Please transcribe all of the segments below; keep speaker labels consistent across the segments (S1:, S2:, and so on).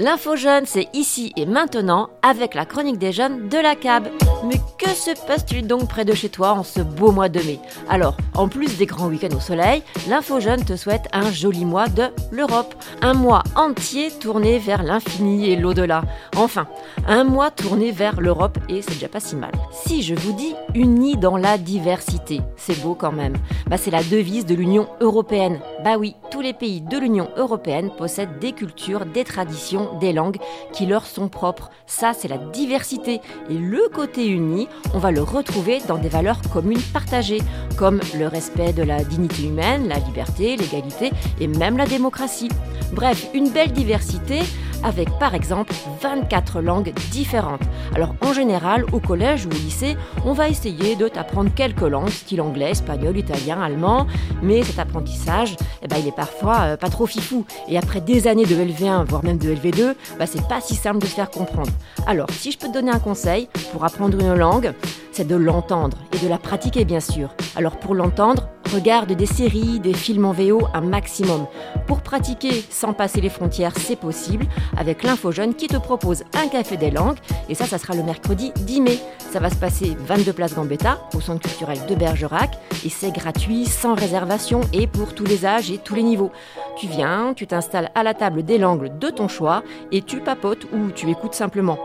S1: L'info jeune, c'est ici et maintenant avec la chronique des jeunes de la CAB. Mais que se passe-t-il donc près de chez toi en ce beau mois de mai? Alors, en plus des grands week-ends au soleil, l'info jeune te souhaite un joli mois de l'Europe. Un mois entier tourné vers l'infini et l'au-delà. Enfin, un mois tourné vers l'Europe et c'est déjà pas si mal. Si je vous dis unis dans la diversité, c'est beau quand même. Bah, c'est la devise de l'Union européenne. Bah oui, tous les pays de l'Union européenne possèdent des cultures, des traditions, des langues qui leur sont propres. Ça, c'est la diversité. Et le côté uni, on va le retrouver dans des valeurs communes partagées, comme le respect de la dignité humaine, la liberté, l'égalité et même la démocratie. Bref, une belle diversité avec par exemple 24 langues différentes. Alors en général, au collège ou au lycée, on va essayer de t'apprendre quelques langues, style anglais, espagnol, italien, allemand, mais cet apprentissage, eh ben, il est parfois euh, pas trop fifou. Et après des années de LV1, voire même de LV2, bah, c'est pas si simple de se faire comprendre. Alors, si je peux te donner un conseil pour apprendre une langue, c'est de l'entendre et de la pratiquer bien sûr. Alors pour l'entendre, regarde des séries, des films en VO un maximum. Pour pratiquer sans passer les frontières, c'est possible avec l'Info Jeune qui te propose un café des langues et ça ça sera le mercredi 10 mai. Ça va se passer 22 places Gambetta au centre culturel de Bergerac et c'est gratuit, sans réservation et pour tous les âges et tous les niveaux. Tu viens, tu t'installes à la table des langues de ton choix et tu papotes ou tu écoutes simplement.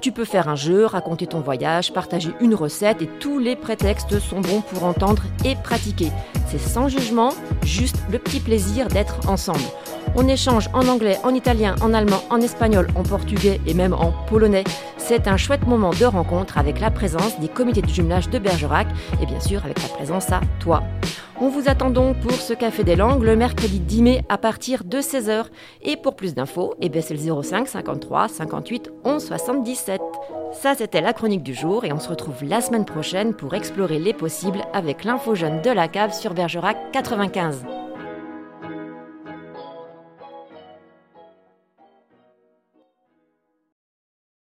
S1: Tu peux faire un jeu, raconter ton voyage, partager une recette et tous les prétextes sont bons pour entendre et pratiquer. C'est sans jugement, juste le petit plaisir d'être ensemble. On échange en anglais, en italien, en allemand, en espagnol, en portugais et même en polonais. C'est un chouette moment de rencontre avec la présence des comités de jumelage de Bergerac et bien sûr avec ta présence à toi. On vous attend donc pour ce Café des Langues le mercredi 10 mai à partir de 16h. Et pour plus d'infos, eh c'est le 05 53 58 11 77. Ça, c'était la chronique du jour et on se retrouve la semaine prochaine pour explorer les possibles avec l'info jeune de la cave sur Bergerac 95.